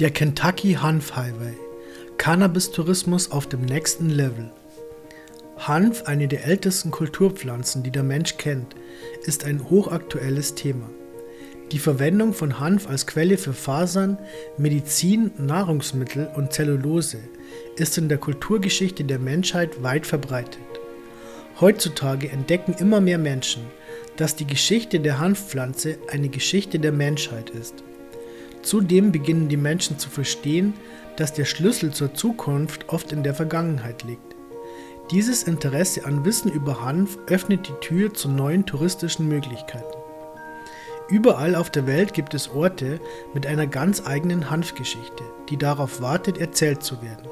Der Kentucky Hanf Highway. Cannabis-Tourismus auf dem nächsten Level. Hanf, eine der ältesten Kulturpflanzen, die der Mensch kennt, ist ein hochaktuelles Thema. Die Verwendung von Hanf als Quelle für Fasern, Medizin, Nahrungsmittel und Zellulose ist in der Kulturgeschichte der Menschheit weit verbreitet. Heutzutage entdecken immer mehr Menschen, dass die Geschichte der Hanfpflanze eine Geschichte der Menschheit ist. Zudem beginnen die Menschen zu verstehen, dass der Schlüssel zur Zukunft oft in der Vergangenheit liegt. Dieses Interesse an Wissen über Hanf öffnet die Tür zu neuen touristischen Möglichkeiten. Überall auf der Welt gibt es Orte mit einer ganz eigenen Hanfgeschichte, die darauf wartet, erzählt zu werden.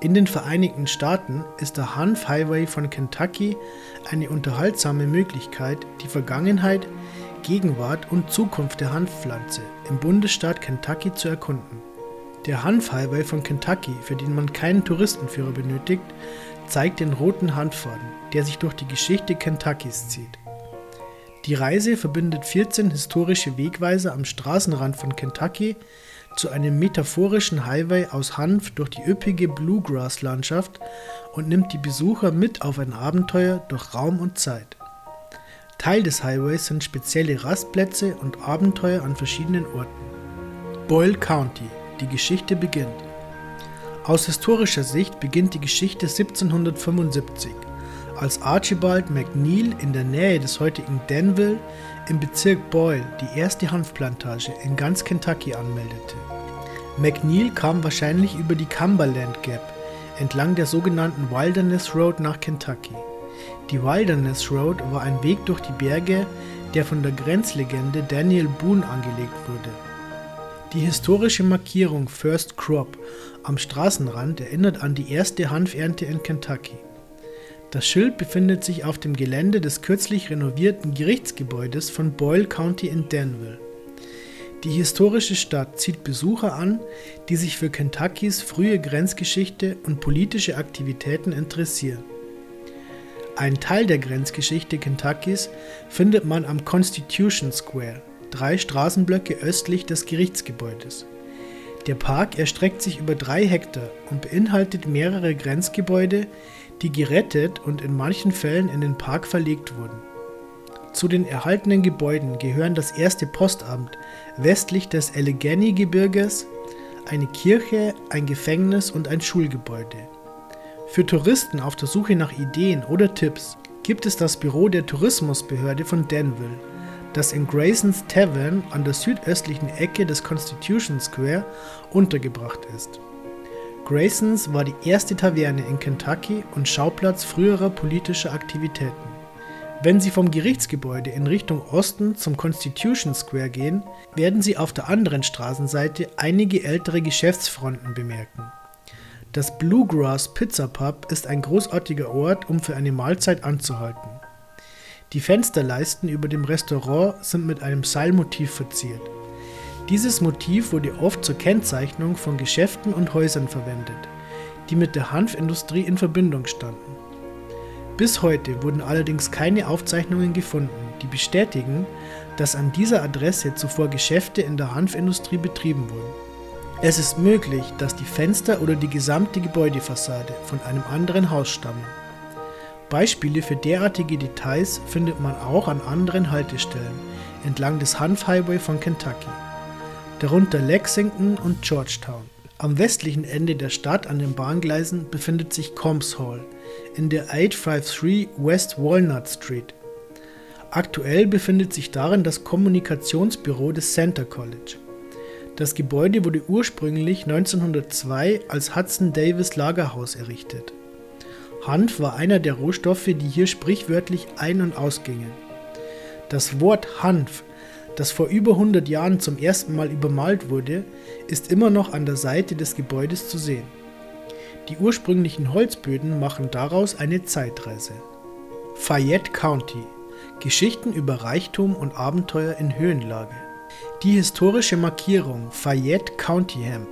In den Vereinigten Staaten ist der Hanf Highway von Kentucky eine unterhaltsame Möglichkeit, die Vergangenheit, Gegenwart und Zukunft der Hanfpflanze im Bundesstaat Kentucky zu erkunden. Der Hanf-Highway von Kentucky, für den man keinen Touristenführer benötigt, zeigt den roten Hanffaden, der sich durch die Geschichte Kentuckys zieht. Die Reise verbindet 14 historische Wegweiser am Straßenrand von Kentucky zu einem metaphorischen Highway aus Hanf durch die üppige Bluegrass-Landschaft und nimmt die Besucher mit auf ein Abenteuer durch Raum und Zeit. Teil des Highways sind spezielle Rastplätze und Abenteuer an verschiedenen Orten. Boyle County. Die Geschichte beginnt. Aus historischer Sicht beginnt die Geschichte 1775, als Archibald McNeil in der Nähe des heutigen Danville im Bezirk Boyle die erste Hanfplantage in ganz Kentucky anmeldete. McNeil kam wahrscheinlich über die Cumberland Gap entlang der sogenannten Wilderness Road nach Kentucky. Die Wilderness Road war ein Weg durch die Berge, der von der Grenzlegende Daniel Boone angelegt wurde. Die historische Markierung First Crop am Straßenrand erinnert an die erste Hanfernte in Kentucky. Das Schild befindet sich auf dem Gelände des kürzlich renovierten Gerichtsgebäudes von Boyle County in Danville. Die historische Stadt zieht Besucher an, die sich für Kentuckys frühe Grenzgeschichte und politische Aktivitäten interessieren. Ein Teil der Grenzgeschichte Kentuckys findet man am Constitution Square, drei Straßenblöcke östlich des Gerichtsgebäudes. Der Park erstreckt sich über drei Hektar und beinhaltet mehrere Grenzgebäude, die gerettet und in manchen Fällen in den Park verlegt wurden. Zu den erhaltenen Gebäuden gehören das erste Postamt westlich des Allegheny-Gebirges, eine Kirche, ein Gefängnis und ein Schulgebäude. Für Touristen auf der Suche nach Ideen oder Tipps gibt es das Büro der Tourismusbehörde von Danville, das in Graysons Tavern an der südöstlichen Ecke des Constitution Square untergebracht ist. Graysons war die erste Taverne in Kentucky und Schauplatz früherer politischer Aktivitäten. Wenn Sie vom Gerichtsgebäude in Richtung Osten zum Constitution Square gehen, werden Sie auf der anderen Straßenseite einige ältere Geschäftsfronten bemerken. Das Bluegrass Pizza Pub ist ein großartiger Ort, um für eine Mahlzeit anzuhalten. Die Fensterleisten über dem Restaurant sind mit einem Seilmotiv verziert. Dieses Motiv wurde oft zur Kennzeichnung von Geschäften und Häusern verwendet, die mit der Hanfindustrie in Verbindung standen. Bis heute wurden allerdings keine Aufzeichnungen gefunden, die bestätigen, dass an dieser Adresse zuvor Geschäfte in der Hanfindustrie betrieben wurden. Es ist möglich, dass die Fenster oder die gesamte Gebäudefassade von einem anderen Haus stammen. Beispiele für derartige Details findet man auch an anderen Haltestellen entlang des Hanf Highway von Kentucky, darunter Lexington und Georgetown. Am westlichen Ende der Stadt an den Bahngleisen befindet sich Combs Hall in der 853 West Walnut Street. Aktuell befindet sich darin das Kommunikationsbüro des Center College. Das Gebäude wurde ursprünglich 1902 als Hudson Davis Lagerhaus errichtet. Hanf war einer der Rohstoffe, die hier sprichwörtlich ein- und ausgingen. Das Wort Hanf, das vor über 100 Jahren zum ersten Mal übermalt wurde, ist immer noch an der Seite des Gebäudes zu sehen. Die ursprünglichen Holzböden machen daraus eine Zeitreise. Fayette County Geschichten über Reichtum und Abenteuer in Höhenlage. Die historische Markierung Fayette County Hemp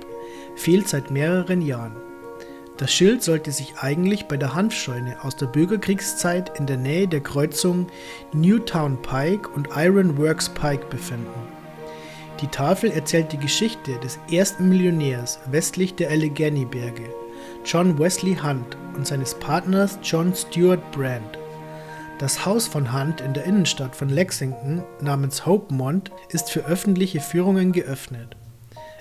fehlt seit mehreren Jahren. Das Schild sollte sich eigentlich bei der Hanfscheune aus der Bürgerkriegszeit in der Nähe der Kreuzung Newtown Pike und Iron Works Pike befinden. Die Tafel erzählt die Geschichte des ersten Millionärs westlich der Allegheny-Berge, John Wesley Hunt, und seines Partners John Stuart Brand. Das Haus von Hunt in der Innenstadt von Lexington namens Hopemont ist für öffentliche Führungen geöffnet.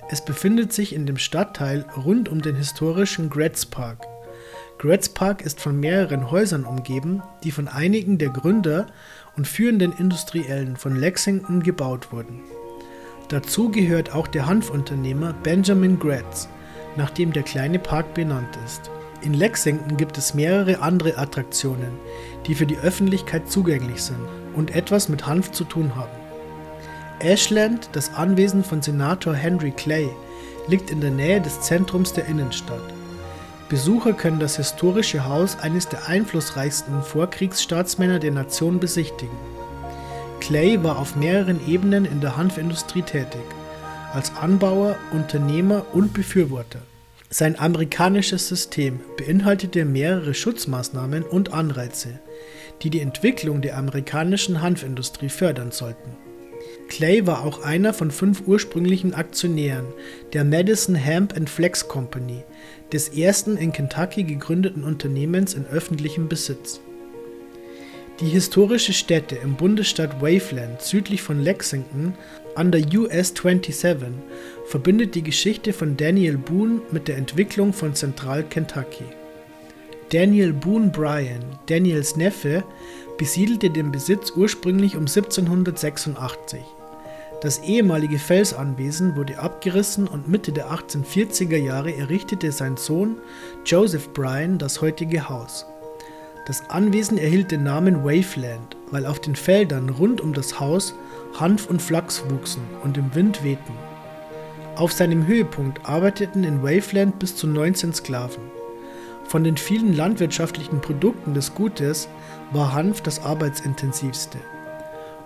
Es befindet sich in dem Stadtteil rund um den historischen Gretz Park. Gretz Park ist von mehreren Häusern umgeben, die von einigen der Gründer und führenden Industriellen von Lexington gebaut wurden. Dazu gehört auch der Hanfunternehmer Benjamin Gretz, nach dem der kleine Park benannt ist. In Lexington gibt es mehrere andere Attraktionen, die für die Öffentlichkeit zugänglich sind und etwas mit Hanf zu tun haben. Ashland, das Anwesen von Senator Henry Clay, liegt in der Nähe des Zentrums der Innenstadt. Besucher können das historische Haus eines der einflussreichsten Vorkriegsstaatsmänner der Nation besichtigen. Clay war auf mehreren Ebenen in der Hanfindustrie tätig, als Anbauer, Unternehmer und Befürworter. Sein amerikanisches System beinhaltete mehrere Schutzmaßnahmen und Anreize, die die Entwicklung der amerikanischen Hanfindustrie fördern sollten. Clay war auch einer von fünf ursprünglichen Aktionären der Madison Hemp and Flex Company, des ersten in Kentucky gegründeten Unternehmens in öffentlichem Besitz. Die historische Stätte im Bundesstaat Waveland südlich von Lexington an der US 27 verbindet die Geschichte von Daniel Boone mit der Entwicklung von Zentral-Kentucky. Daniel Boone Bryan, Daniels Neffe, besiedelte den Besitz ursprünglich um 1786. Das ehemalige Felsanwesen wurde abgerissen und Mitte der 1840er Jahre errichtete sein Sohn Joseph Bryan das heutige Haus. Das Anwesen erhielt den Namen Waveland, weil auf den Feldern rund um das Haus Hanf und Flachs wuchsen und im Wind wehten. Auf seinem Höhepunkt arbeiteten in Waveland bis zu 19 Sklaven. Von den vielen landwirtschaftlichen Produkten des Gutes war Hanf das arbeitsintensivste.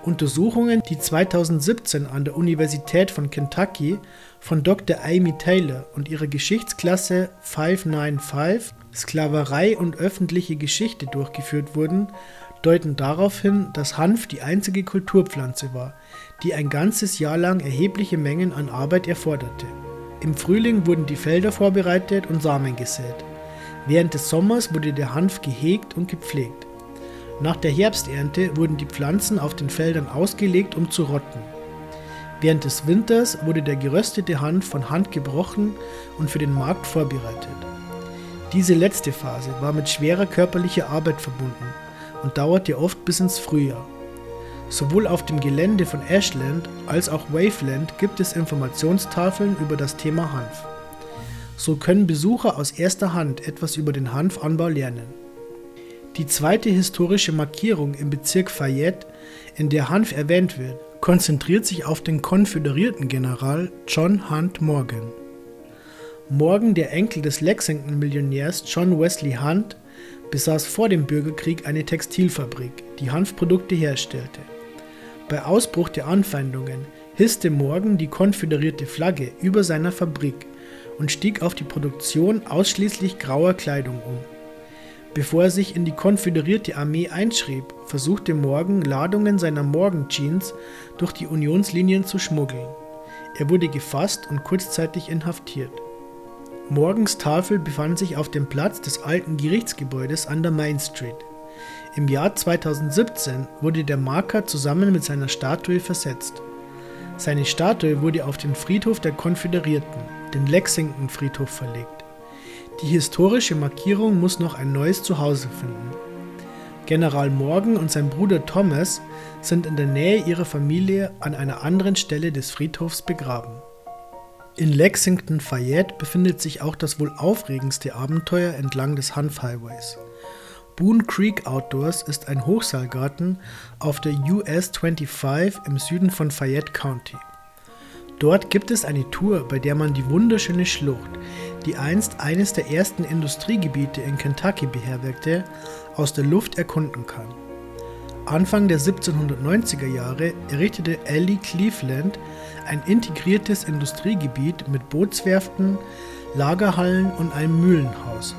Untersuchungen, die 2017 an der Universität von Kentucky von Dr. Amy Taylor und ihrer Geschichtsklasse 595 Sklaverei und öffentliche Geschichte durchgeführt wurden, deuten darauf hin, dass Hanf die einzige Kulturpflanze war, die ein ganzes Jahr lang erhebliche Mengen an Arbeit erforderte. Im Frühling wurden die Felder vorbereitet und Samen gesät. Während des Sommers wurde der Hanf gehegt und gepflegt. Nach der Herbsternte wurden die Pflanzen auf den Feldern ausgelegt, um zu rotten. Während des Winters wurde der geröstete Hanf von Hand gebrochen und für den Markt vorbereitet. Diese letzte Phase war mit schwerer körperlicher Arbeit verbunden und dauerte oft bis ins Frühjahr. Sowohl auf dem Gelände von Ashland als auch Waveland gibt es Informationstafeln über das Thema Hanf. So können Besucher aus erster Hand etwas über den Hanfanbau lernen. Die zweite historische Markierung im Bezirk Fayette, in der Hanf erwähnt wird, konzentriert sich auf den konföderierten General John Hunt Morgan. Morgan, der Enkel des Lexington-Millionärs John Wesley Hunt, besaß vor dem Bürgerkrieg eine Textilfabrik, die Hanfprodukte herstellte. Bei Ausbruch der Anfeindungen hisste Morgan die konföderierte Flagge über seiner Fabrik und stieg auf die Produktion ausschließlich grauer Kleidung um. Bevor er sich in die konföderierte Armee einschrieb, versuchte Morgan Ladungen seiner Morgan Jeans durch die Unionslinien zu schmuggeln. Er wurde gefasst und kurzzeitig inhaftiert. Morgens Tafel befand sich auf dem Platz des alten Gerichtsgebäudes an der Main Street. Im Jahr 2017 wurde der Marker zusammen mit seiner Statue versetzt. Seine Statue wurde auf den Friedhof der Konföderierten, den Lexington Friedhof, verlegt. Die historische Markierung muss noch ein neues Zuhause finden. General Morgan und sein Bruder Thomas sind in der Nähe ihrer Familie an einer anderen Stelle des Friedhofs begraben. In Lexington Fayette befindet sich auch das wohl aufregendste Abenteuer entlang des Hanf Highways. Boone Creek Outdoors ist ein Hochseilgarten auf der US 25 im Süden von Fayette County. Dort gibt es eine Tour, bei der man die wunderschöne Schlucht, die einst eines der ersten Industriegebiete in Kentucky beherbergte, aus der Luft erkunden kann. Anfang der 1790er Jahre errichtete Ellie Cleveland ein integriertes Industriegebiet mit Bootswerften, Lagerhallen und einem Mühlenhaus.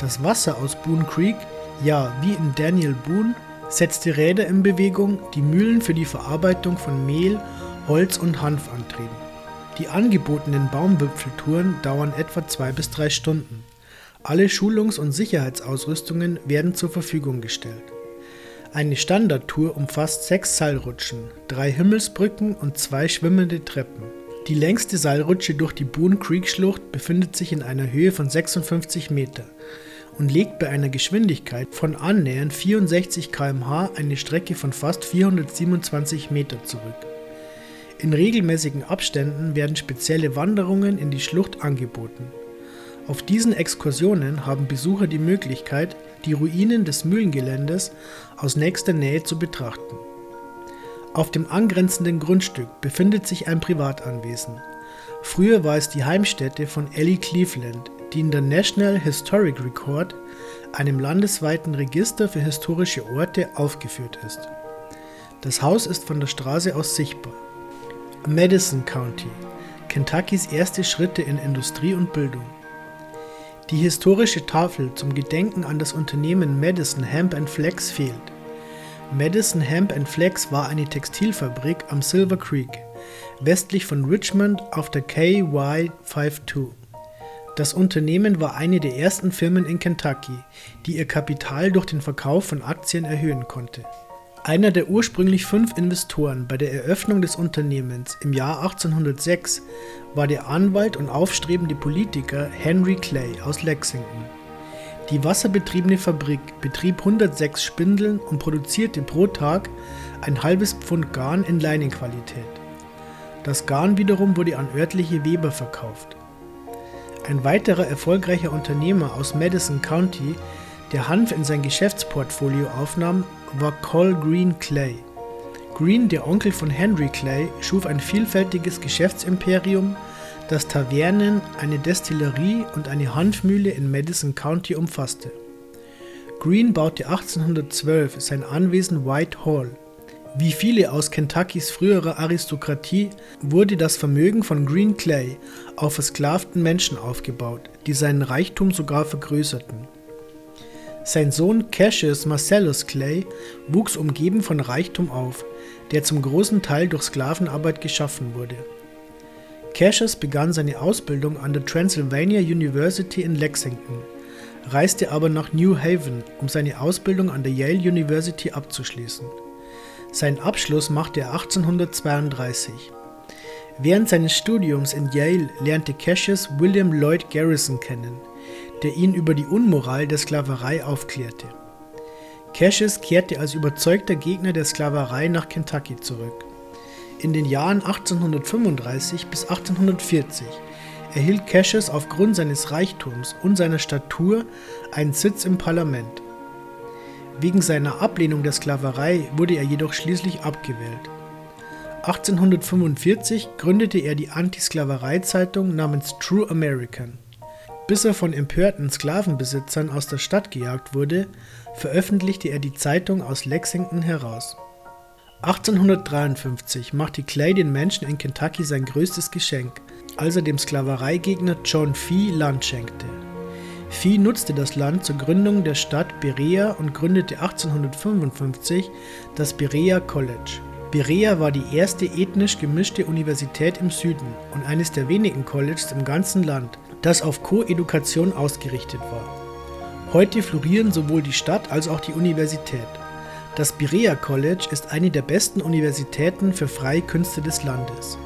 Das Wasser aus Boone Creek, ja wie in Daniel Boone, setzte Räder in Bewegung, die Mühlen für die Verarbeitung von Mehl, Holz- und Hanfantrieben. Die angebotenen Baumwipfeltouren dauern etwa zwei bis drei Stunden. Alle Schulungs- und Sicherheitsausrüstungen werden zur Verfügung gestellt. Eine Standardtour umfasst sechs Seilrutschen, drei Himmelsbrücken und zwei schwimmende Treppen. Die längste Seilrutsche durch die Boone Creek Schlucht befindet sich in einer Höhe von 56 Meter und legt bei einer Geschwindigkeit von annähernd 64 km/h eine Strecke von fast 427 Meter zurück. In regelmäßigen Abständen werden spezielle Wanderungen in die Schlucht angeboten. Auf diesen Exkursionen haben Besucher die Möglichkeit, die Ruinen des Mühlengeländes aus nächster Nähe zu betrachten. Auf dem angrenzenden Grundstück befindet sich ein Privatanwesen. Früher war es die Heimstätte von Ellie Cleveland, die in der National Historic Record, einem landesweiten Register für historische Orte, aufgeführt ist. Das Haus ist von der Straße aus sichtbar. Madison County, Kentuckys erste Schritte in Industrie und Bildung. Die historische Tafel zum Gedenken an das Unternehmen Madison Hemp Flax fehlt. Madison Hemp Flax war eine Textilfabrik am Silver Creek, westlich von Richmond auf der KY52. Das Unternehmen war eine der ersten Firmen in Kentucky, die ihr Kapital durch den Verkauf von Aktien erhöhen konnte. Einer der ursprünglich fünf Investoren bei der Eröffnung des Unternehmens im Jahr 1806 war der Anwalt und aufstrebende Politiker Henry Clay aus Lexington. Die wasserbetriebene Fabrik betrieb 106 Spindeln und produzierte pro Tag ein halbes Pfund Garn in Leinenqualität. Das Garn wiederum wurde an örtliche Weber verkauft. Ein weiterer erfolgreicher Unternehmer aus Madison County, der Hanf in sein Geschäftsportfolio aufnahm, war Col Green Clay. Green, der Onkel von Henry Clay, schuf ein vielfältiges Geschäftsimperium, das Tavernen, eine Destillerie und eine Hanfmühle in Madison County umfasste. Green baute 1812 sein Anwesen White Hall. Wie viele aus Kentuckys früherer Aristokratie wurde das Vermögen von Green Clay auf versklavten Menschen aufgebaut, die seinen Reichtum sogar vergrößerten. Sein Sohn Cassius Marcellus Clay wuchs umgeben von Reichtum auf, der zum großen Teil durch Sklavenarbeit geschaffen wurde. Cassius begann seine Ausbildung an der Transylvania University in Lexington, reiste aber nach New Haven, um seine Ausbildung an der Yale University abzuschließen. Seinen Abschluss machte er 1832. Während seines Studiums in Yale lernte Cassius William Lloyd Garrison kennen – der ihn über die Unmoral der Sklaverei aufklärte. Cassius kehrte als überzeugter Gegner der Sklaverei nach Kentucky zurück. In den Jahren 1835 bis 1840 erhielt Cassius aufgrund seines Reichtums und seiner Statur einen Sitz im Parlament. Wegen seiner Ablehnung der Sklaverei wurde er jedoch schließlich abgewählt. 1845 gründete er die Anti-Sklaverei-Zeitung namens True American. Bis er von empörten Sklavenbesitzern aus der Stadt gejagt wurde, veröffentlichte er die Zeitung aus Lexington heraus. 1853 machte Clay den Menschen in Kentucky sein größtes Geschenk, als er dem Sklavereigegner John Fee Land schenkte. Fee nutzte das Land zur Gründung der Stadt Berea und gründete 1855 das Berea College. Berea war die erste ethnisch gemischte Universität im Süden und eines der wenigen Colleges im ganzen Land, das auf Koedukation ausgerichtet war. Heute florieren sowohl die Stadt als auch die Universität. Das Berea College ist eine der besten Universitäten für freie Künste des Landes.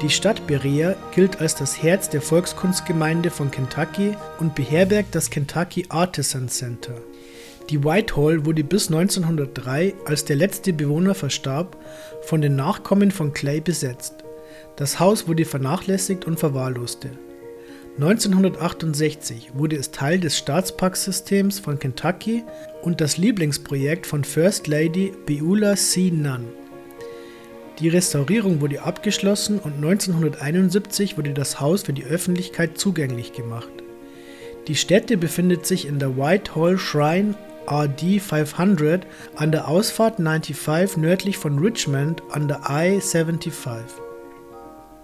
Die Stadt Berea gilt als das Herz der Volkskunstgemeinde von Kentucky und beherbergt das Kentucky Artisan Center. Die Whitehall wurde bis 1903, als der letzte Bewohner verstarb, von den Nachkommen von Clay besetzt. Das Haus wurde vernachlässigt und verwahrloste. 1968 wurde es Teil des Staatsparksystems von Kentucky und das Lieblingsprojekt von First Lady Beulah C. Nunn. Die Restaurierung wurde abgeschlossen und 1971 wurde das Haus für die Öffentlichkeit zugänglich gemacht. Die Stätte befindet sich in der Whitehall Shrine RD 500 an der Ausfahrt 95 nördlich von Richmond an der I-75.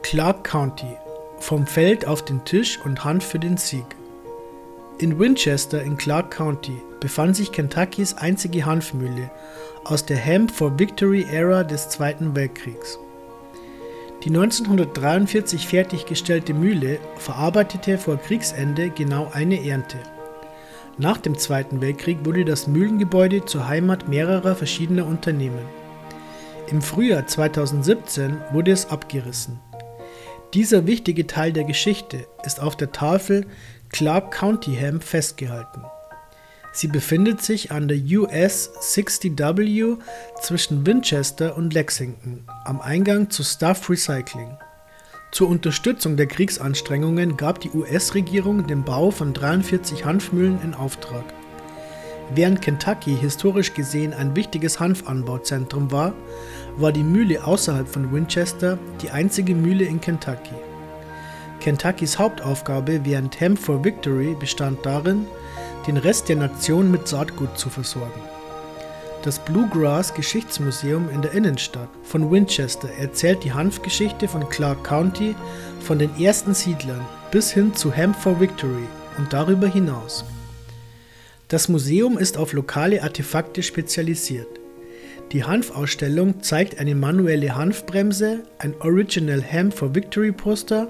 Clark County vom Feld auf den Tisch und Hand für den Sieg. In Winchester in Clark County befand sich Kentuckys einzige Hanfmühle aus der Hemp for Victory Ära des Zweiten Weltkriegs. Die 1943 fertiggestellte Mühle verarbeitete vor Kriegsende genau eine Ernte. Nach dem Zweiten Weltkrieg wurde das Mühlengebäude zur Heimat mehrerer verschiedener Unternehmen. Im Frühjahr 2017 wurde es abgerissen. Dieser wichtige Teil der Geschichte ist auf der Tafel Clark County Hemp festgehalten. Sie befindet sich an der US 60W zwischen Winchester und Lexington am Eingang zu Stuff Recycling. Zur Unterstützung der Kriegsanstrengungen gab die US-Regierung den Bau von 43 Hanfmühlen in Auftrag. Während Kentucky historisch gesehen ein wichtiges Hanfanbauzentrum war, war die Mühle außerhalb von Winchester die einzige Mühle in Kentucky. Kentuckys Hauptaufgabe während Hemp for Victory bestand darin, den Rest der Nation mit Saatgut zu versorgen. Das Bluegrass Geschichtsmuseum in der Innenstadt von Winchester erzählt die Hanfgeschichte von Clark County von den ersten Siedlern bis hin zu Hemp for Victory und darüber hinaus. Das Museum ist auf lokale Artefakte spezialisiert. Die Hanfausstellung zeigt eine manuelle Hanfbremse, ein Original Hemp for Victory Poster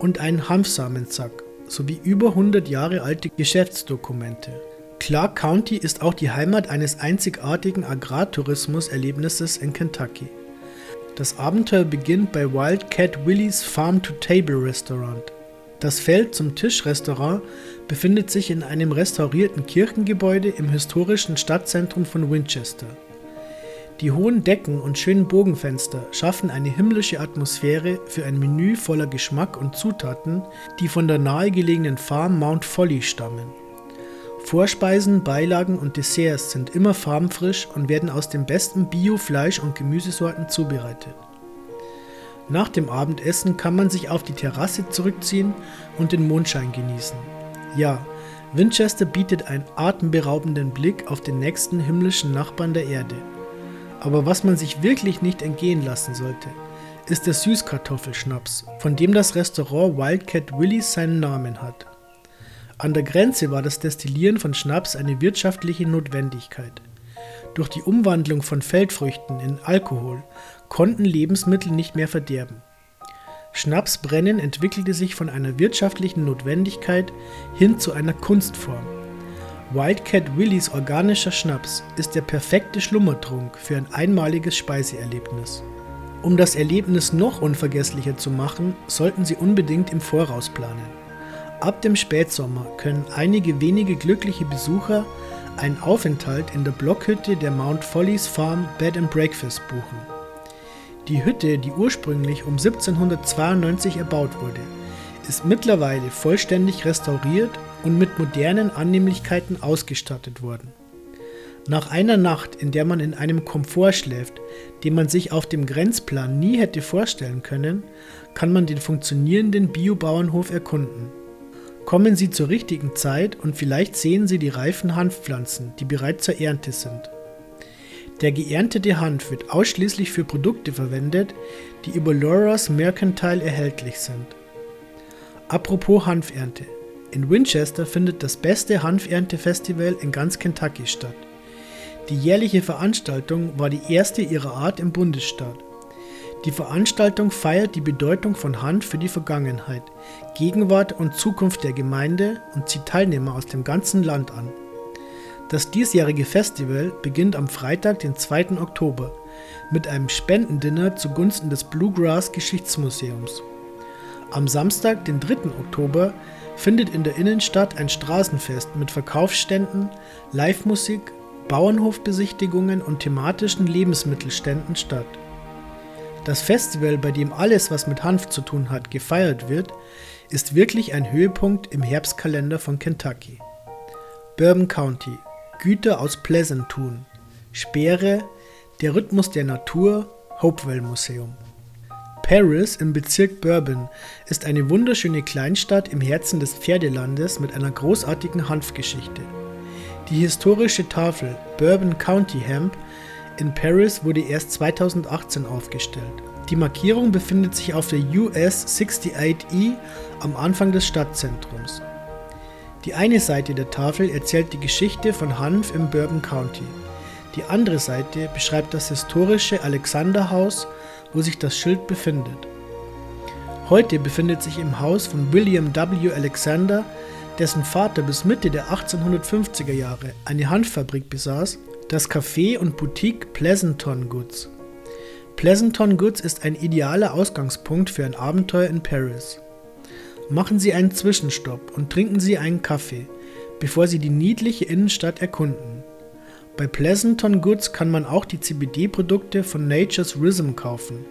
und einen Hanfsamensack sowie über 100 Jahre alte Geschäftsdokumente. Clark County ist auch die Heimat eines einzigartigen Agrartourismus-Erlebnisses in Kentucky. Das Abenteuer beginnt bei Wildcat Willys Farm-to-Table Restaurant. Das Feld zum Tischrestaurant befindet sich in einem restaurierten Kirchengebäude im historischen Stadtzentrum von Winchester. Die hohen Decken und schönen Bogenfenster schaffen eine himmlische Atmosphäre für ein Menü voller Geschmack und Zutaten, die von der nahegelegenen Farm Mount Folly stammen. Vorspeisen, Beilagen und Desserts sind immer farbenfrisch und werden aus den besten Bio-Fleisch- und Gemüsesorten zubereitet. Nach dem Abendessen kann man sich auf die Terrasse zurückziehen und den Mondschein genießen. Ja, Winchester bietet einen atemberaubenden Blick auf den nächsten himmlischen Nachbarn der Erde. Aber was man sich wirklich nicht entgehen lassen sollte, ist der Süßkartoffelschnaps, von dem das Restaurant Wildcat Willys seinen Namen hat. An der Grenze war das Destillieren von Schnaps eine wirtschaftliche Notwendigkeit. Durch die Umwandlung von Feldfrüchten in Alkohol konnten Lebensmittel nicht mehr verderben. Schnapsbrennen entwickelte sich von einer wirtschaftlichen Notwendigkeit hin zu einer Kunstform. Wildcat Willys organischer Schnaps ist der perfekte Schlummertrunk für ein einmaliges Speiseerlebnis. Um das Erlebnis noch unvergesslicher zu machen, sollten Sie unbedingt im Voraus planen. Ab dem Spätsommer können einige wenige glückliche Besucher einen Aufenthalt in der Blockhütte der Mount Follies Farm Bed and Breakfast buchen. Die Hütte, die ursprünglich um 1792 erbaut wurde, ist mittlerweile vollständig restauriert und mit modernen Annehmlichkeiten ausgestattet worden. Nach einer Nacht, in der man in einem Komfort schläft, den man sich auf dem Grenzplan nie hätte vorstellen können, kann man den funktionierenden Biobauernhof erkunden. Kommen Sie zur richtigen Zeit und vielleicht sehen Sie die reifen Hanfpflanzen, die bereits zur Ernte sind. Der geerntete Hanf wird ausschließlich für Produkte verwendet, die über Laura's Mercantile erhältlich sind. Apropos Hanfernte. In Winchester findet das beste Hanferntefestival in ganz Kentucky statt. Die jährliche Veranstaltung war die erste ihrer Art im Bundesstaat. Die Veranstaltung feiert die Bedeutung von Hanf für die Vergangenheit, Gegenwart und Zukunft der Gemeinde und zieht Teilnehmer aus dem ganzen Land an. Das diesjährige Festival beginnt am Freitag, den 2. Oktober, mit einem Spendendinner zugunsten des Bluegrass Geschichtsmuseums. Am Samstag, den 3. Oktober, findet in der Innenstadt ein Straßenfest mit Verkaufsständen, Live-Musik, Bauernhofbesichtigungen und thematischen Lebensmittelständen statt. Das Festival, bei dem alles, was mit Hanf zu tun hat, gefeiert wird, ist wirklich ein Höhepunkt im Herbstkalender von Kentucky. Bourbon County, Güter aus Pleasanton, Speere, der Rhythmus der Natur, Hopewell Museum. Paris im Bezirk Bourbon ist eine wunderschöne Kleinstadt im Herzen des Pferdelandes mit einer großartigen Hanfgeschichte. Die historische Tafel Bourbon County Hemp in Paris wurde erst 2018 aufgestellt. Die Markierung befindet sich auf der US 68E am Anfang des Stadtzentrums. Die eine Seite der Tafel erzählt die Geschichte von Hanf im Bourbon County. Die andere Seite beschreibt das historische Alexanderhaus wo sich das Schild befindet. Heute befindet sich im Haus von William W. Alexander, dessen Vater bis Mitte der 1850er Jahre eine Hanffabrik besaß, das Café und Boutique Pleasanton Goods. Pleasanton Goods ist ein idealer Ausgangspunkt für ein Abenteuer in Paris. Machen Sie einen Zwischenstopp und trinken Sie einen Kaffee, bevor Sie die niedliche Innenstadt erkunden. Bei Pleasanton Goods kann man auch die CBD-Produkte von Nature's Rhythm kaufen,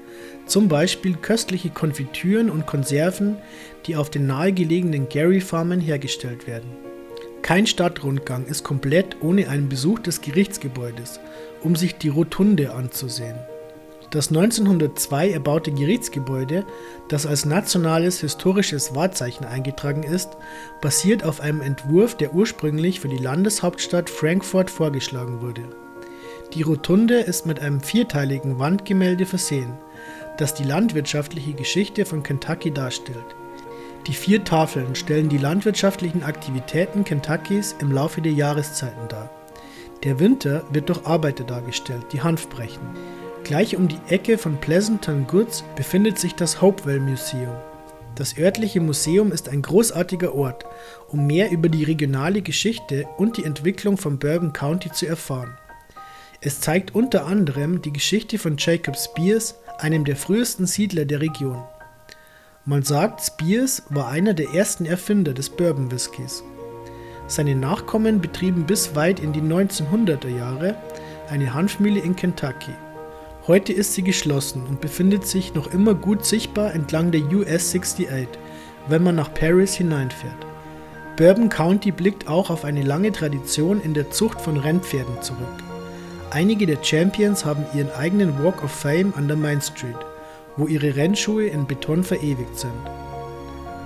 zum Beispiel köstliche Konfitüren und Konserven, die auf den nahegelegenen Gary Farmen hergestellt werden. Kein Stadtrundgang ist komplett ohne einen Besuch des Gerichtsgebäudes, um sich die Rotunde anzusehen. Das 1902 erbaute Gerichtsgebäude, das als nationales historisches Wahrzeichen eingetragen ist, basiert auf einem Entwurf, der ursprünglich für die Landeshauptstadt Frankfurt vorgeschlagen wurde. Die Rotunde ist mit einem vierteiligen Wandgemälde versehen, das die landwirtschaftliche Geschichte von Kentucky darstellt. Die vier Tafeln stellen die landwirtschaftlichen Aktivitäten Kentuckys im Laufe der Jahreszeiten dar. Der Winter wird durch Arbeiter dargestellt, die Hanf brechen. Gleich um die Ecke von Pleasanton Goods befindet sich das Hopewell Museum. Das örtliche Museum ist ein großartiger Ort, um mehr über die regionale Geschichte und die Entwicklung von Bourbon County zu erfahren. Es zeigt unter anderem die Geschichte von Jacob Spears, einem der frühesten Siedler der Region. Man sagt, Spears war einer der ersten Erfinder des Bourbon Whiskys. Seine Nachkommen betrieben bis weit in die 1900er Jahre eine Hanfmühle in Kentucky. Heute ist sie geschlossen und befindet sich noch immer gut sichtbar entlang der US 68, wenn man nach Paris hineinfährt. Bourbon County blickt auch auf eine lange Tradition in der Zucht von Rennpferden zurück. Einige der Champions haben ihren eigenen Walk of Fame an der Main Street, wo ihre Rennschuhe in Beton verewigt sind.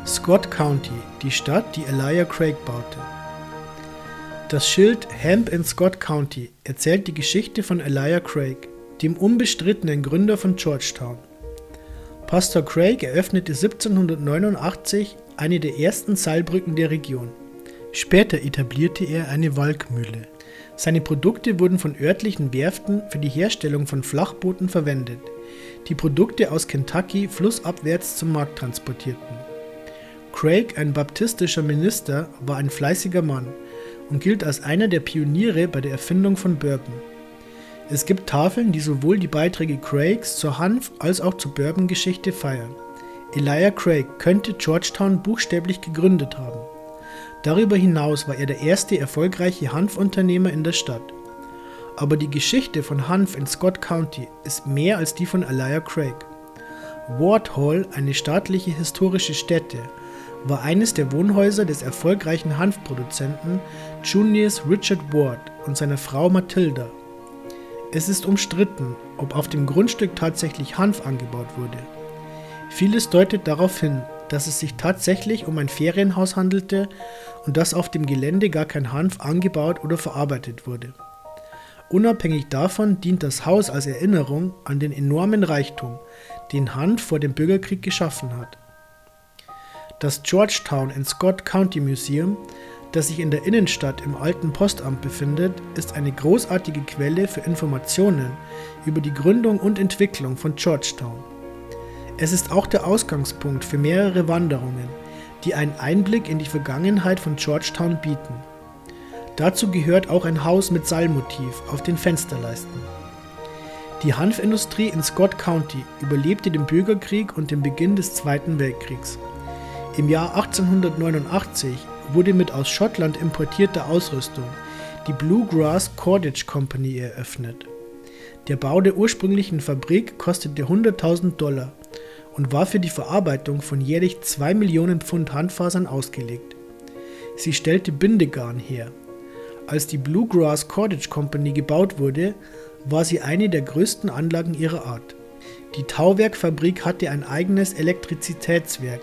Scott County, die Stadt, die Elijah Craig baute. Das Schild Hemp in Scott County erzählt die Geschichte von Elijah Craig, dem unbestrittenen Gründer von Georgetown. Pastor Craig eröffnete 1789 eine der ersten Seilbrücken der Region. Später etablierte er eine Walkmühle. Seine Produkte wurden von örtlichen Werften für die Herstellung von Flachbooten verwendet, die Produkte aus Kentucky flussabwärts zum Markt transportierten. Craig, ein baptistischer Minister, war ein fleißiger Mann und gilt als einer der Pioniere bei der Erfindung von Bourbon. Es gibt Tafeln, die sowohl die Beiträge Craigs zur Hanf- als auch zur Bourbon-Geschichte feiern. Elijah Craig könnte Georgetown buchstäblich gegründet haben. Darüber hinaus war er der erste erfolgreiche Hanfunternehmer in der Stadt. Aber die Geschichte von Hanf in Scott County ist mehr als die von Elijah Craig. Ward Hall, eine staatliche historische Stätte, war eines der Wohnhäuser des erfolgreichen Hanfproduzenten Junius Richard Ward und seiner Frau Matilda es ist umstritten, ob auf dem Grundstück tatsächlich Hanf angebaut wurde. Vieles deutet darauf hin, dass es sich tatsächlich um ein Ferienhaus handelte und dass auf dem Gelände gar kein Hanf angebaut oder verarbeitet wurde. Unabhängig davon dient das Haus als Erinnerung an den enormen Reichtum, den Hanf vor dem Bürgerkrieg geschaffen hat. Das Georgetown and Scott County Museum das sich in der Innenstadt im alten Postamt befindet, ist eine großartige Quelle für Informationen über die Gründung und Entwicklung von Georgetown. Es ist auch der Ausgangspunkt für mehrere Wanderungen, die einen Einblick in die Vergangenheit von Georgetown bieten. Dazu gehört auch ein Haus mit Seilmotiv auf den Fensterleisten. Die Hanfindustrie in Scott County überlebte den Bürgerkrieg und den Beginn des Zweiten Weltkriegs. Im Jahr 1889 wurde mit aus Schottland importierter Ausrüstung die Bluegrass Cordage Company eröffnet. Der Bau der ursprünglichen Fabrik kostete 100.000 Dollar und war für die Verarbeitung von jährlich 2 Millionen Pfund Handfasern ausgelegt. Sie stellte Bindegarn her. Als die Bluegrass Cordage Company gebaut wurde, war sie eine der größten Anlagen ihrer Art. Die Tauwerkfabrik hatte ein eigenes Elektrizitätswerk,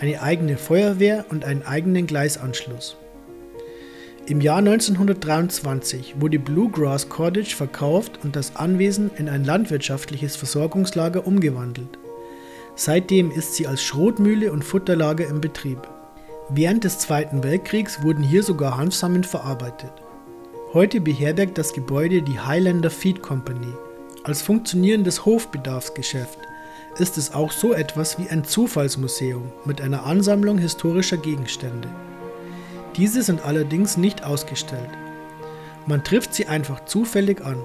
eine eigene Feuerwehr und einen eigenen Gleisanschluss. Im Jahr 1923 wurde Bluegrass Cottage verkauft und das Anwesen in ein landwirtschaftliches Versorgungslager umgewandelt. Seitdem ist sie als Schrotmühle und Futterlager im Betrieb. Während des Zweiten Weltkriegs wurden hier sogar Hanfsamen verarbeitet. Heute beherbergt das Gebäude die Highlander Feed Company als funktionierendes Hofbedarfsgeschäft ist es auch so etwas wie ein Zufallsmuseum mit einer Ansammlung historischer Gegenstände. Diese sind allerdings nicht ausgestellt. Man trifft sie einfach zufällig an.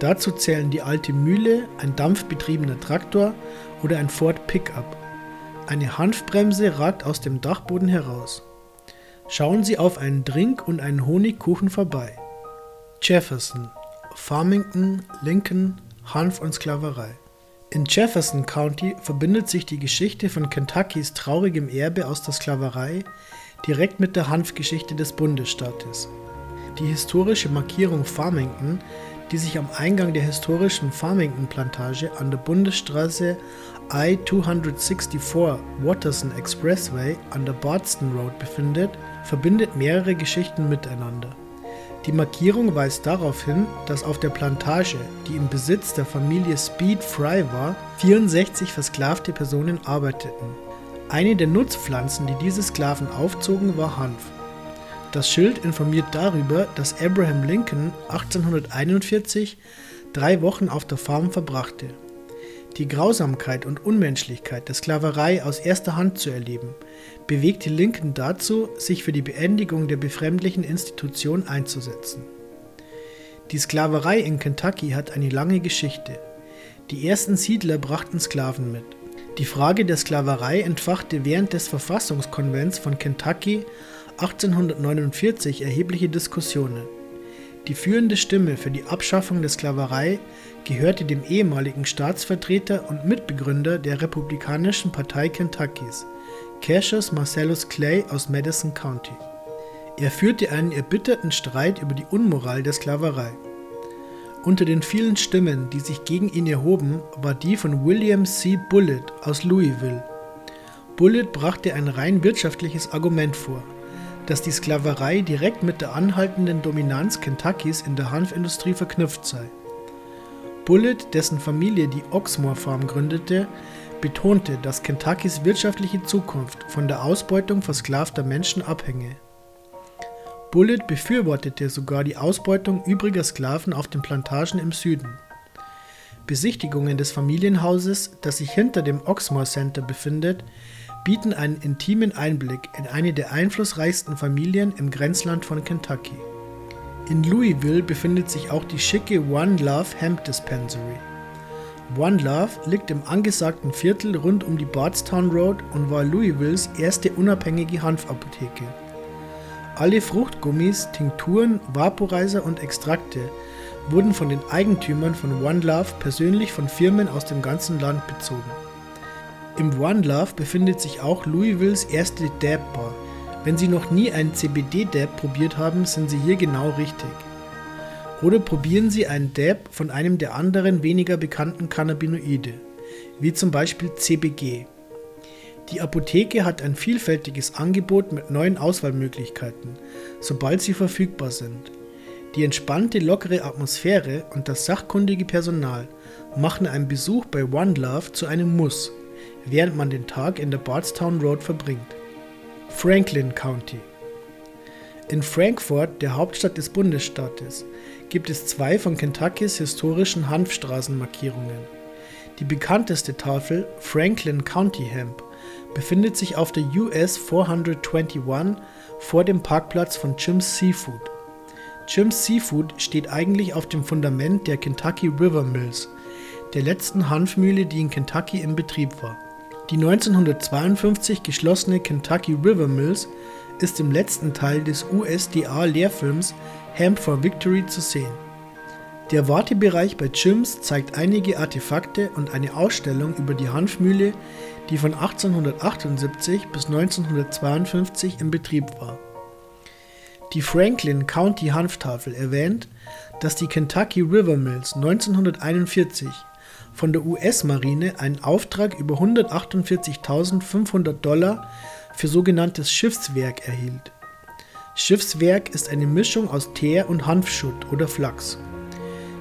Dazu zählen die alte Mühle, ein dampfbetriebener Traktor oder ein Ford Pickup. Eine Hanfbremse ragt aus dem Dachboden heraus. Schauen Sie auf einen Drink und einen Honigkuchen vorbei. Jefferson, Farmington, Lincoln, Hanf und Sklaverei. In Jefferson County verbindet sich die Geschichte von Kentuckys traurigem Erbe aus der Sklaverei direkt mit der Hanfgeschichte des Bundesstaates. Die historische Markierung Farmington, die sich am Eingang der historischen Farmington-Plantage an der Bundesstraße I-264 Watterson Expressway an der Bardstown Road befindet, verbindet mehrere Geschichten miteinander. Die Markierung weist darauf hin, dass auf der Plantage, die im Besitz der Familie Speed Fry war, 64 versklavte Personen arbeiteten. Eine der Nutzpflanzen, die diese Sklaven aufzogen, war Hanf. Das Schild informiert darüber, dass Abraham Lincoln 1841 drei Wochen auf der Farm verbrachte. Die Grausamkeit und Unmenschlichkeit der Sklaverei aus erster Hand zu erleben, bewegte Lincoln dazu, sich für die Beendigung der befremdlichen Institution einzusetzen. Die Sklaverei in Kentucky hat eine lange Geschichte. Die ersten Siedler brachten Sklaven mit. Die Frage der Sklaverei entfachte während des Verfassungskonvents von Kentucky 1849 erhebliche Diskussionen. Die führende Stimme für die Abschaffung der Sklaverei gehörte dem ehemaligen Staatsvertreter und Mitbegründer der Republikanischen Partei Kentuckys, Cassius Marcellus Clay aus Madison County. Er führte einen erbitterten Streit über die Unmoral der Sklaverei. Unter den vielen Stimmen, die sich gegen ihn erhoben, war die von William C. Bullitt aus Louisville. Bullitt brachte ein rein wirtschaftliches Argument vor, dass die Sklaverei direkt mit der anhaltenden Dominanz Kentuckys in der Hanfindustrie verknüpft sei. Bullitt, dessen Familie die Oxmoor Farm gründete, betonte, dass Kentuckys wirtschaftliche Zukunft von der Ausbeutung versklavter Menschen abhänge. Bullitt befürwortete sogar die Ausbeutung übriger Sklaven auf den Plantagen im Süden. Besichtigungen des Familienhauses, das sich hinter dem Oxmoor Center befindet, bieten einen intimen Einblick in eine der einflussreichsten Familien im Grenzland von Kentucky. In Louisville befindet sich auch die schicke One Love Hemp Dispensary. One Love liegt im angesagten Viertel rund um die Bardstown Road und war Louisvilles erste unabhängige Hanfapotheke. Alle Fruchtgummis, Tinkturen, Vaporizer und Extrakte wurden von den Eigentümern von One Love persönlich von Firmen aus dem ganzen Land bezogen. Im One Love befindet sich auch Louisvilles erste Dab Bar. Wenn Sie noch nie einen CBD-Dab probiert haben, sind Sie hier genau richtig. Oder probieren Sie einen Dab von einem der anderen weniger bekannten Cannabinoide, wie zum Beispiel CBG. Die Apotheke hat ein vielfältiges Angebot mit neuen Auswahlmöglichkeiten, sobald sie verfügbar sind. Die entspannte, lockere Atmosphäre und das sachkundige Personal machen einen Besuch bei One Love zu einem Muss, während man den Tag in der Bardstown Road verbringt. Franklin County In Frankfort, der Hauptstadt des Bundesstaates, gibt es zwei von Kentuckys historischen Hanfstraßenmarkierungen. Die bekannteste Tafel, Franklin County Hemp, befindet sich auf der US 421 vor dem Parkplatz von Jim's Seafood. Jim's Seafood steht eigentlich auf dem Fundament der Kentucky River Mills, der letzten Hanfmühle, die in Kentucky in Betrieb war. Die 1952 geschlossene Kentucky River Mills ist im letzten Teil des USDA-Lehrfilms Hemp for Victory zu sehen. Der Wartebereich bei Jim's zeigt einige Artefakte und eine Ausstellung über die Hanfmühle, die von 1878 bis 1952 in Betrieb war. Die Franklin County Hanftafel erwähnt, dass die Kentucky River Mills 1941 von der US-Marine einen Auftrag über 148.500 Dollar für sogenanntes Schiffswerk erhielt. Schiffswerk ist eine Mischung aus Teer und Hanfschutt oder Flachs.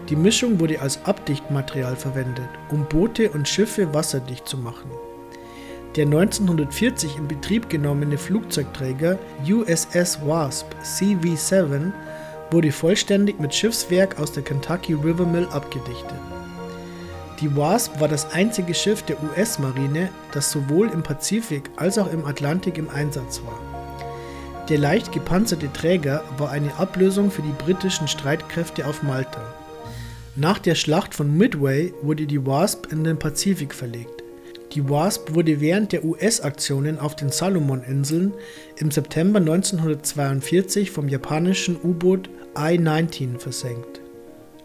Die Mischung wurde als Abdichtmaterial verwendet, um Boote und Schiffe wasserdicht zu machen. Der 1940 in Betrieb genommene Flugzeugträger USS Wasp CV-7 wurde vollständig mit Schiffswerk aus der Kentucky River Mill abgedichtet. Die Wasp war das einzige Schiff der US-Marine, das sowohl im Pazifik als auch im Atlantik im Einsatz war. Der leicht gepanzerte Träger war eine Ablösung für die britischen Streitkräfte auf Malta. Nach der Schlacht von Midway wurde die Wasp in den Pazifik verlegt. Die Wasp wurde während der US-Aktionen auf den Salomon-Inseln im September 1942 vom japanischen U-Boot I-19 versenkt.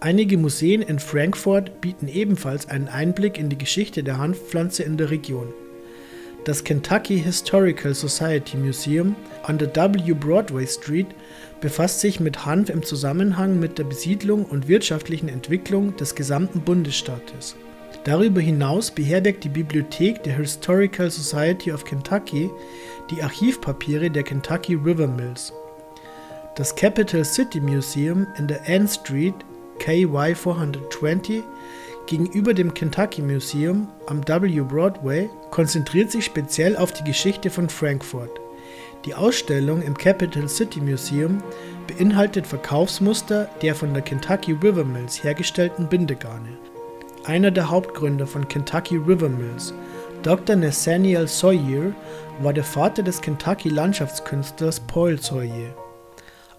Einige Museen in Frankfurt bieten ebenfalls einen Einblick in die Geschichte der Hanfpflanze in der Region. Das Kentucky Historical Society Museum an der W Broadway Street befasst sich mit Hanf im Zusammenhang mit der Besiedlung und wirtschaftlichen Entwicklung des gesamten Bundesstaates. Darüber hinaus beherbergt die Bibliothek der Historical Society of Kentucky die Archivpapiere der Kentucky River Mills. Das Capital City Museum in der Ann Street KY 420 gegenüber dem Kentucky Museum am W Broadway konzentriert sich speziell auf die Geschichte von Frankfurt. Die Ausstellung im Capital City Museum beinhaltet Verkaufsmuster der von der Kentucky River Mills hergestellten Bindegarne. Einer der Hauptgründer von Kentucky River Mills, Dr. Nathaniel Sawyer, war der Vater des Kentucky Landschaftskünstlers Paul Sawyer.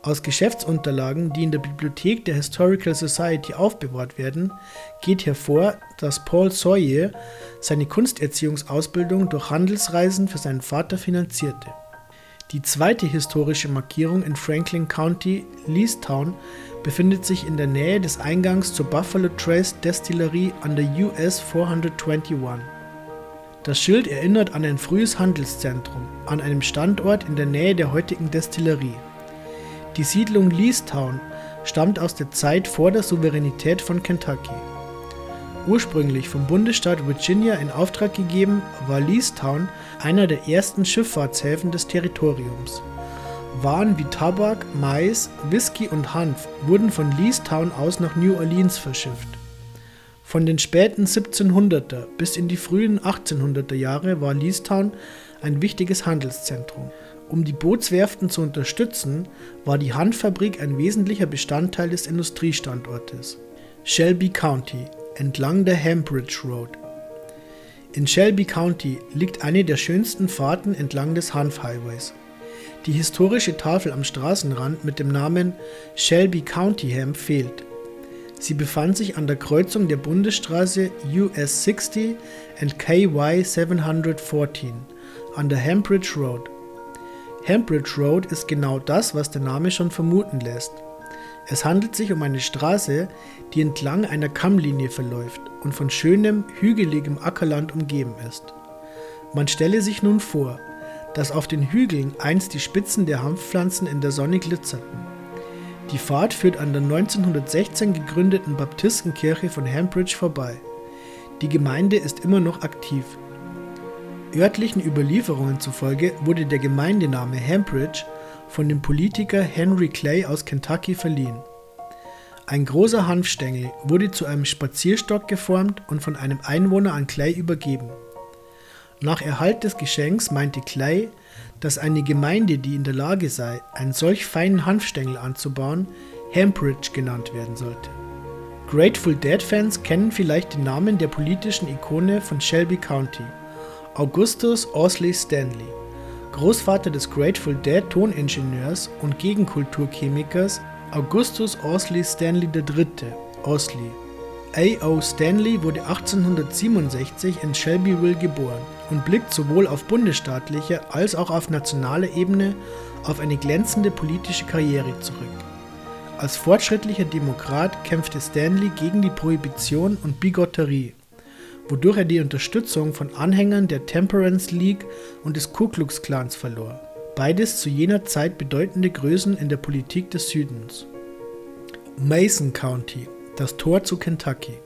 Aus Geschäftsunterlagen, die in der Bibliothek der Historical Society aufbewahrt werden, geht hervor, dass Paul Sawyer seine Kunsterziehungsausbildung durch Handelsreisen für seinen Vater finanzierte. Die zweite historische Markierung in Franklin County, Leestown, befindet sich in der Nähe des Eingangs zur Buffalo Trace Destillerie an der US 421. Das Schild erinnert an ein frühes Handelszentrum, an einem Standort in der Nähe der heutigen Destillerie. Die Siedlung Leestown stammt aus der Zeit vor der Souveränität von Kentucky. Ursprünglich vom Bundesstaat Virginia in Auftrag gegeben, war Leestown einer der ersten Schifffahrtshäfen des Territoriums. Waren wie Tabak, Mais, Whisky und Hanf wurden von Leestown aus nach New Orleans verschifft. Von den späten 1700er bis in die frühen 1800er Jahre war Leestown ein wichtiges Handelszentrum. Um die Bootswerften zu unterstützen, war die Hanffabrik ein wesentlicher Bestandteil des Industriestandortes. Shelby County entlang der Hambridge Road. In Shelby County liegt eine der schönsten Fahrten entlang des Hanf Highways. Die historische Tafel am Straßenrand mit dem Namen Shelby County Ham fehlt. Sie befand sich an der Kreuzung der Bundesstraße US 60 und KY 714 an der Hambridge Road. Hambridge Road ist genau das, was der Name schon vermuten lässt. Es handelt sich um eine Straße, die entlang einer Kammlinie verläuft und von schönem, hügeligem Ackerland umgeben ist. Man stelle sich nun vor, dass auf den Hügeln einst die Spitzen der Hanfpflanzen in der Sonne glitzerten. Die Fahrt führt an der 1916 gegründeten Baptistenkirche von Hambridge vorbei. Die Gemeinde ist immer noch aktiv Örtlichen Überlieferungen zufolge wurde der Gemeindename Hambridge von dem Politiker Henry Clay aus Kentucky verliehen. Ein großer Hanfstängel wurde zu einem Spazierstock geformt und von einem Einwohner an Clay übergeben. Nach Erhalt des Geschenks meinte Clay, dass eine Gemeinde, die in der Lage sei, einen solch feinen Hanfstängel anzubauen, Hambridge genannt werden sollte. Grateful Dead Fans kennen vielleicht den Namen der politischen Ikone von Shelby County. Augustus Ausley Stanley, Großvater des Grateful Dead Toningenieurs und Gegenkulturchemikers Augustus Ausley Stanley III. Ausley. A.O. Stanley wurde 1867 in Shelbyville geboren und blickt sowohl auf bundesstaatlicher als auch auf nationaler Ebene auf eine glänzende politische Karriere zurück. Als fortschrittlicher Demokrat kämpfte Stanley gegen die Prohibition und Bigotterie wodurch er die Unterstützung von Anhängern der Temperance League und des Ku Klux Klans verlor, beides zu jener Zeit bedeutende Größen in der Politik des Südens. Mason County, das Tor zu Kentucky.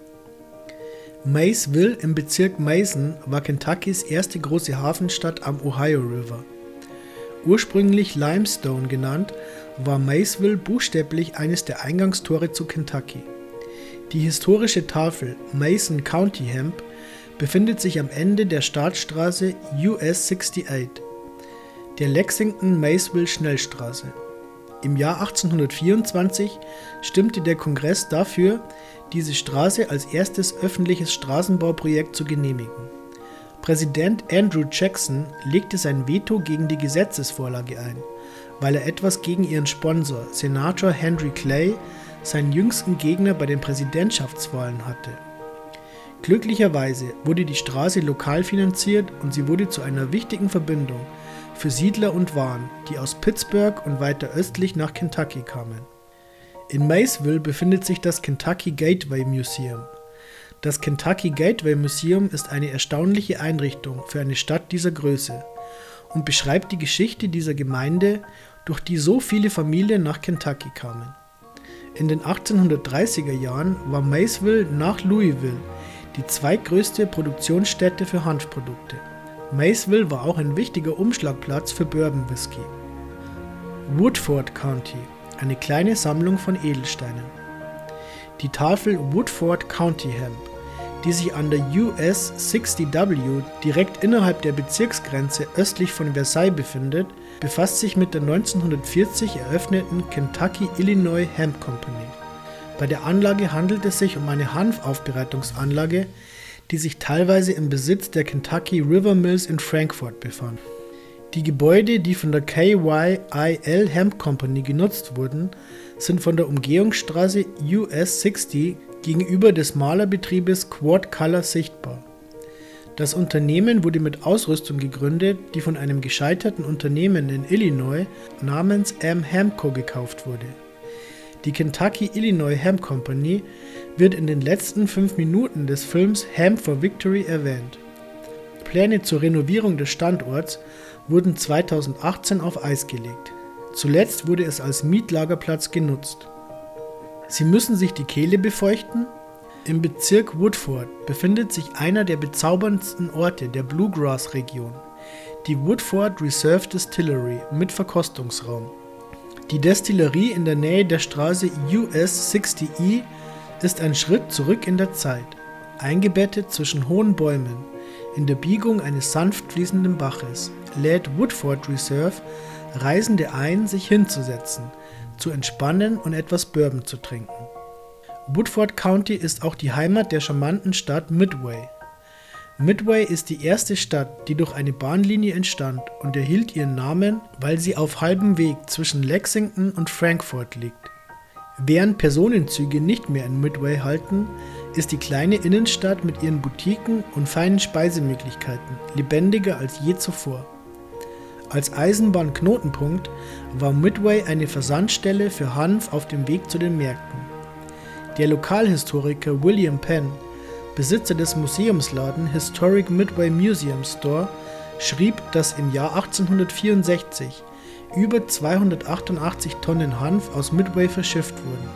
Maysville im Bezirk Mason war Kentuckys erste große Hafenstadt am Ohio River. Ursprünglich Limestone genannt, war Maysville buchstäblich eines der Eingangstore zu Kentucky. Die historische Tafel Mason County Hemp befindet sich am Ende der Startstraße US 68, der Lexington-Maysville Schnellstraße. Im Jahr 1824 stimmte der Kongress dafür, diese Straße als erstes öffentliches Straßenbauprojekt zu genehmigen. Präsident Andrew Jackson legte sein Veto gegen die Gesetzesvorlage ein, weil er etwas gegen ihren Sponsor, Senator Henry Clay, seinen jüngsten Gegner bei den Präsidentschaftswahlen hatte. Glücklicherweise wurde die Straße lokal finanziert und sie wurde zu einer wichtigen Verbindung für Siedler und Waren, die aus Pittsburgh und weiter östlich nach Kentucky kamen. In Maysville befindet sich das Kentucky Gateway Museum. Das Kentucky Gateway Museum ist eine erstaunliche Einrichtung für eine Stadt dieser Größe und beschreibt die Geschichte dieser Gemeinde, durch die so viele Familien nach Kentucky kamen. In den 1830er Jahren war Maysville nach Louisville die zweitgrößte Produktionsstätte für Hanfprodukte. Maysville war auch ein wichtiger Umschlagplatz für Bourbon Whisky. Woodford County, eine kleine Sammlung von Edelsteinen. Die Tafel Woodford County Hemp, die sich an der US 60W direkt innerhalb der Bezirksgrenze östlich von Versailles befindet, befasst sich mit der 1940 eröffneten Kentucky Illinois Hemp Company. Bei der Anlage handelt es sich um eine Hanfaufbereitungsanlage, die sich teilweise im Besitz der Kentucky River Mills in Frankfort befand. Die Gebäude, die von der KYIL Hemp Company genutzt wurden, sind von der Umgehungsstraße US 60 gegenüber des Malerbetriebes Quad Color sichtbar. Das Unternehmen wurde mit Ausrüstung gegründet, die von einem gescheiterten Unternehmen in Illinois namens M. Hemco gekauft wurde. Die Kentucky Illinois Hemp Company wird in den letzten fünf Minuten des Films Hemp for Victory erwähnt. Pläne zur Renovierung des Standorts wurden 2018 auf Eis gelegt. Zuletzt wurde es als Mietlagerplatz genutzt. Sie müssen sich die Kehle befeuchten? Im Bezirk Woodford befindet sich einer der bezauberndsten Orte der Bluegrass-Region, die Woodford Reserve Distillery mit Verkostungsraum. Die Destillerie in der Nähe der Straße US 60E ist ein Schritt zurück in der Zeit, eingebettet zwischen hohen Bäumen. In der Biegung eines sanft fließenden Baches lädt Woodford Reserve Reisende ein, sich hinzusetzen, zu entspannen und etwas Bourbon zu trinken. Woodford County ist auch die Heimat der charmanten Stadt Midway. Midway ist die erste Stadt, die durch eine Bahnlinie entstand und erhielt ihren Namen, weil sie auf halbem Weg zwischen Lexington und Frankfort liegt. Während Personenzüge nicht mehr in Midway halten, ist die kleine Innenstadt mit ihren Boutiquen und feinen Speisemöglichkeiten lebendiger als je zuvor. Als Eisenbahnknotenpunkt war Midway eine Versandstelle für Hanf auf dem Weg zu den Märkten. Der Lokalhistoriker William Penn Besitzer des Museumsladen Historic Midway Museum Store, schrieb, dass im Jahr 1864 über 288 Tonnen Hanf aus Midway verschifft wurden.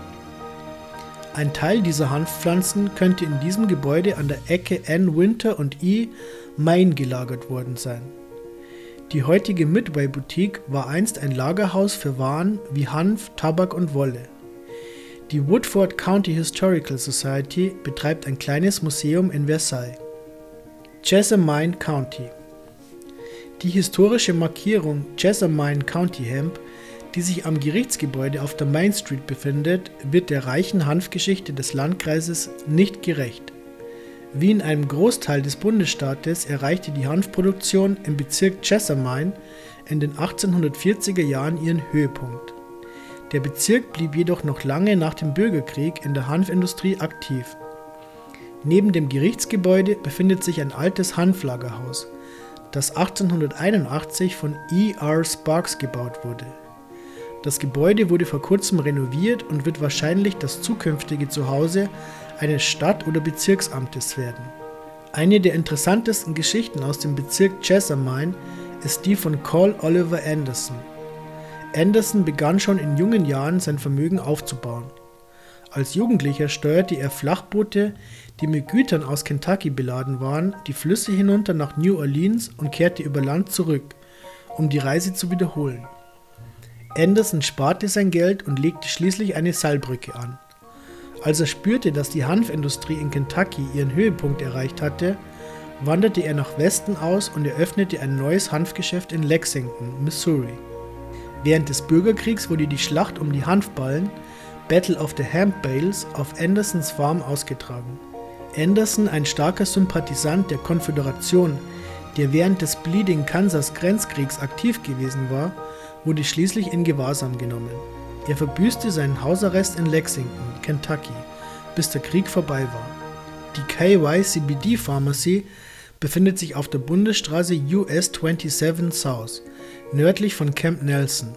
Ein Teil dieser Hanfpflanzen könnte in diesem Gebäude an der Ecke N Winter und E Main gelagert worden sein. Die heutige Midway Boutique war einst ein Lagerhaus für Waren wie Hanf, Tabak und Wolle. Die Woodford County Historical Society betreibt ein kleines Museum in Versailles. Jessamine County Die historische Markierung Jessamine County Hemp, die sich am Gerichtsgebäude auf der Main Street befindet, wird der reichen Hanfgeschichte des Landkreises nicht gerecht. Wie in einem Großteil des Bundesstaates erreichte die Hanfproduktion im Bezirk Jessamine in den 1840er Jahren ihren Höhepunkt. Der Bezirk blieb jedoch noch lange nach dem Bürgerkrieg in der Hanfindustrie aktiv. Neben dem Gerichtsgebäude befindet sich ein altes Hanflagerhaus, das 1881 von E. R. Sparks gebaut wurde. Das Gebäude wurde vor kurzem renoviert und wird wahrscheinlich das zukünftige Zuhause eines Stadt- oder Bezirksamtes werden. Eine der interessantesten Geschichten aus dem Bezirk Jessamine ist die von Cole Oliver Anderson, Anderson begann schon in jungen Jahren sein Vermögen aufzubauen. Als Jugendlicher steuerte er Flachboote, die mit Gütern aus Kentucky beladen waren, die Flüsse hinunter nach New Orleans und kehrte über Land zurück, um die Reise zu wiederholen. Anderson sparte sein Geld und legte schließlich eine Seilbrücke an. Als er spürte, dass die Hanfindustrie in Kentucky ihren Höhepunkt erreicht hatte, wanderte er nach Westen aus und eröffnete ein neues Hanfgeschäft in Lexington, Missouri. Während des Bürgerkriegs wurde die Schlacht um die Hanfballen, Battle of the Hemp Bales, auf Andersons Farm ausgetragen. Anderson, ein starker Sympathisant der Konföderation, der während des Bleeding Kansas Grenzkriegs aktiv gewesen war, wurde schließlich in Gewahrsam genommen. Er verbüßte seinen Hausarrest in Lexington, Kentucky, bis der Krieg vorbei war. Die KYCBD Pharmacy befindet sich auf der Bundesstraße US 27 South, nördlich von Camp Nelson.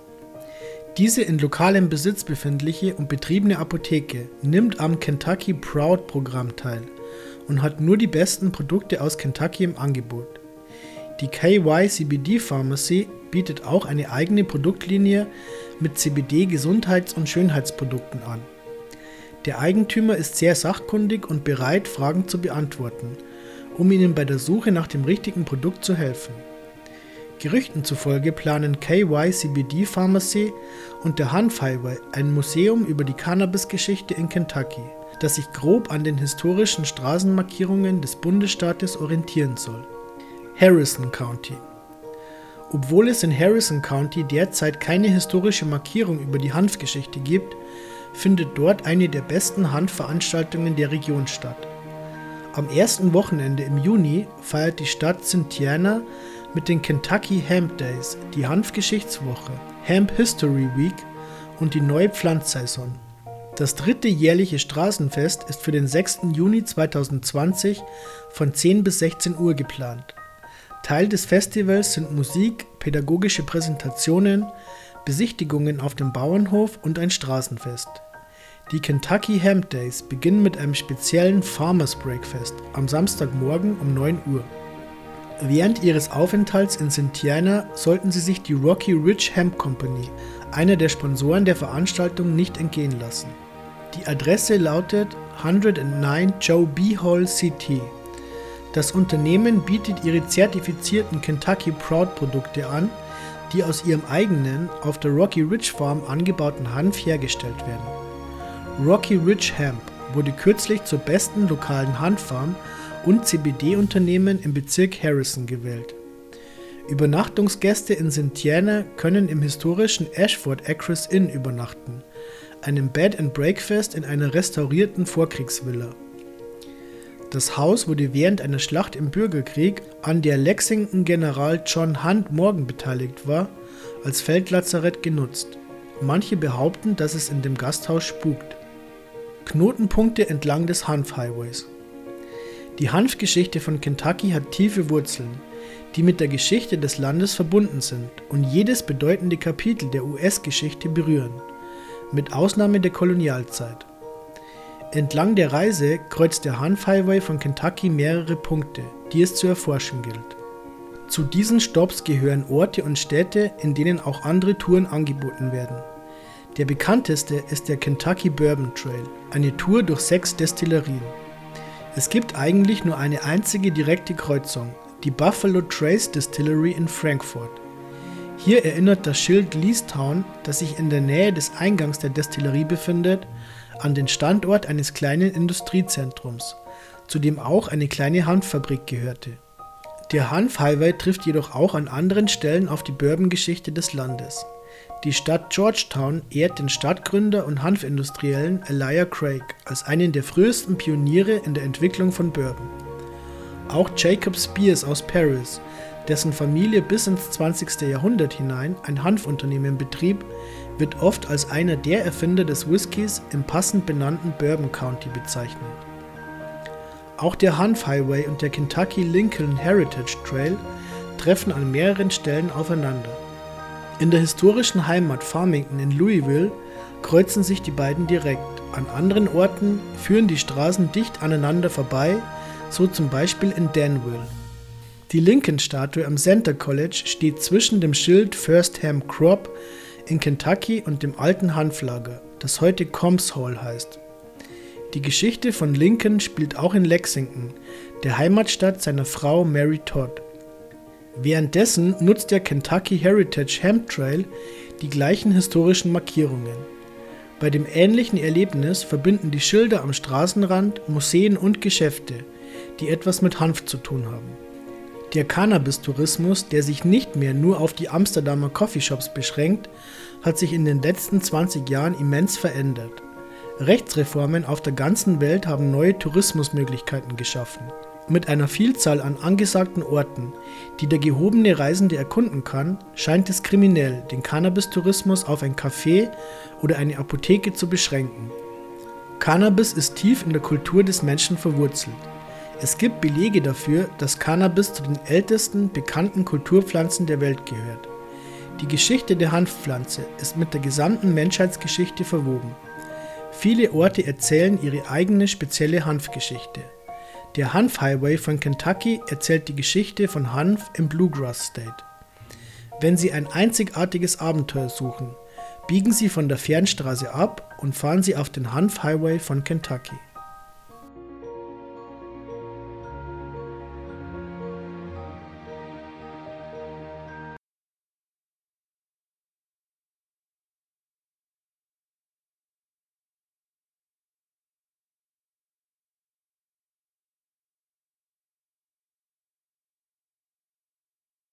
Diese in lokalem Besitz befindliche und betriebene Apotheke nimmt am Kentucky Proud Programm teil und hat nur die besten Produkte aus Kentucky im Angebot. Die KY Pharmacy bietet auch eine eigene Produktlinie mit CBD Gesundheits- und Schönheitsprodukten an. Der Eigentümer ist sehr sachkundig und bereit, Fragen zu beantworten, um Ihnen bei der Suche nach dem richtigen Produkt zu helfen. Gerüchten zufolge planen KY CBD Pharmacy und der Hanf Highway ein Museum über die Cannabis-Geschichte in Kentucky, das sich grob an den historischen Straßenmarkierungen des Bundesstaates orientieren soll. Harrison County Obwohl es in Harrison County derzeit keine historische Markierung über die Hanfgeschichte gibt, findet dort eine der besten Hanfveranstaltungen der Region statt. Am ersten Wochenende im Juni feiert die Stadt Cynthiana mit den Kentucky Hemp Days die Hanfgeschichtswoche, Hemp History Week und die neue Pflanzsaison. Das dritte jährliche Straßenfest ist für den 6. Juni 2020 von 10 bis 16 Uhr geplant. Teil des Festivals sind Musik, pädagogische Präsentationen, Besichtigungen auf dem Bauernhof und ein Straßenfest. Die Kentucky Hemp Days beginnen mit einem speziellen Farmers Breakfast am Samstagmorgen um 9 Uhr. Während ihres Aufenthalts in Cynthiana sollten sie sich die Rocky Ridge Hemp Company, einer der Sponsoren der Veranstaltung, nicht entgehen lassen. Die Adresse lautet 109 Joe B. Hall CT. Das Unternehmen bietet ihre zertifizierten Kentucky Proud Produkte an, die aus ihrem eigenen, auf der Rocky Ridge Farm angebauten Hanf hergestellt werden. Rocky Ridge Hemp wurde kürzlich zur besten lokalen Hanffarm und CBD-Unternehmen im Bezirk Harrison gewählt. Übernachtungsgäste in Cynthiana können im historischen Ashford Acres Inn übernachten, einem Bed and Breakfast in einer restaurierten Vorkriegsvilla. Das Haus wurde während einer Schlacht im Bürgerkrieg, an der Lexington-General John Hunt Morgan beteiligt war, als Feldlazarett genutzt. Manche behaupten, dass es in dem Gasthaus spukt. Knotenpunkte entlang des Hanf-Highways. Die Hanfgeschichte von Kentucky hat tiefe Wurzeln, die mit der Geschichte des Landes verbunden sind und jedes bedeutende Kapitel der US-Geschichte berühren, mit Ausnahme der Kolonialzeit. Entlang der Reise kreuzt der Hanf Highway von Kentucky mehrere Punkte, die es zu erforschen gilt. Zu diesen Stops gehören Orte und Städte, in denen auch andere Touren angeboten werden. Der bekannteste ist der Kentucky Bourbon Trail, eine Tour durch sechs Destillerien. Es gibt eigentlich nur eine einzige direkte Kreuzung, die Buffalo Trace Distillery in Frankfurt. Hier erinnert das Schild Leestown, das sich in der Nähe des Eingangs der Destillerie befindet, an den Standort eines kleinen Industriezentrums, zu dem auch eine kleine Hanffabrik gehörte. Der Hanf Highway trifft jedoch auch an anderen Stellen auf die Bourbon-Geschichte des Landes. Die Stadt Georgetown ehrt den Stadtgründer und Hanfindustriellen Elijah Craig als einen der frühesten Pioniere in der Entwicklung von Bourbon. Auch Jacob Spears aus Paris, dessen Familie bis ins 20. Jahrhundert hinein ein Hanfunternehmen betrieb, wird oft als einer der Erfinder des Whiskys im passend benannten Bourbon County bezeichnet. Auch der Hanf Highway und der Kentucky Lincoln Heritage Trail treffen an mehreren Stellen aufeinander. In der historischen Heimat Farmington in Louisville kreuzen sich die beiden direkt. An anderen Orten führen die Straßen dicht aneinander vorbei, so zum Beispiel in Danville. Die Lincoln-Statue am Center College steht zwischen dem Schild First Ham Crop in Kentucky und dem alten Hanflager, das heute Combs Hall heißt. Die Geschichte von Lincoln spielt auch in Lexington, der Heimatstadt seiner Frau Mary Todd. Währenddessen nutzt der Kentucky Heritage Hemp Trail die gleichen historischen Markierungen. Bei dem ähnlichen Erlebnis verbinden die Schilder am Straßenrand Museen und Geschäfte, die etwas mit Hanf zu tun haben. Der Cannabis-Tourismus, der sich nicht mehr nur auf die Amsterdamer Coffeeshops beschränkt, hat sich in den letzten 20 Jahren immens verändert. Rechtsreformen auf der ganzen Welt haben neue Tourismusmöglichkeiten geschaffen. Mit einer Vielzahl an angesagten Orten, die der gehobene Reisende erkunden kann, scheint es kriminell, den Cannabis-Tourismus auf ein Café oder eine Apotheke zu beschränken. Cannabis ist tief in der Kultur des Menschen verwurzelt. Es gibt Belege dafür, dass Cannabis zu den ältesten bekannten Kulturpflanzen der Welt gehört. Die Geschichte der Hanfpflanze ist mit der gesamten Menschheitsgeschichte verwoben. Viele Orte erzählen ihre eigene spezielle Hanfgeschichte. Der Hanf Highway von Kentucky erzählt die Geschichte von Hanf im Bluegrass State. Wenn Sie ein einzigartiges Abenteuer suchen, biegen Sie von der Fernstraße ab und fahren Sie auf den Hanf Highway von Kentucky.